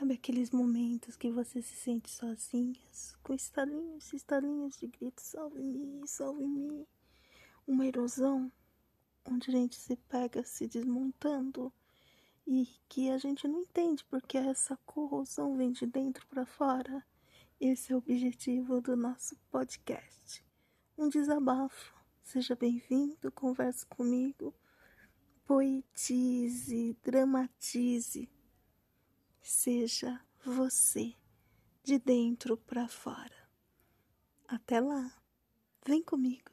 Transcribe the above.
Sabe aqueles momentos que você se sente sozinhas, com estalinhos estalinhos de gritos, salve-me, salve-me. Uma erosão onde a gente se pega se desmontando e que a gente não entende porque essa corrosão vem de dentro para fora. Esse é o objetivo do nosso podcast. Um desabafo. Seja bem-vindo, converse comigo, poetize, dramatize seja você de dentro para fora. Até lá, vem comigo.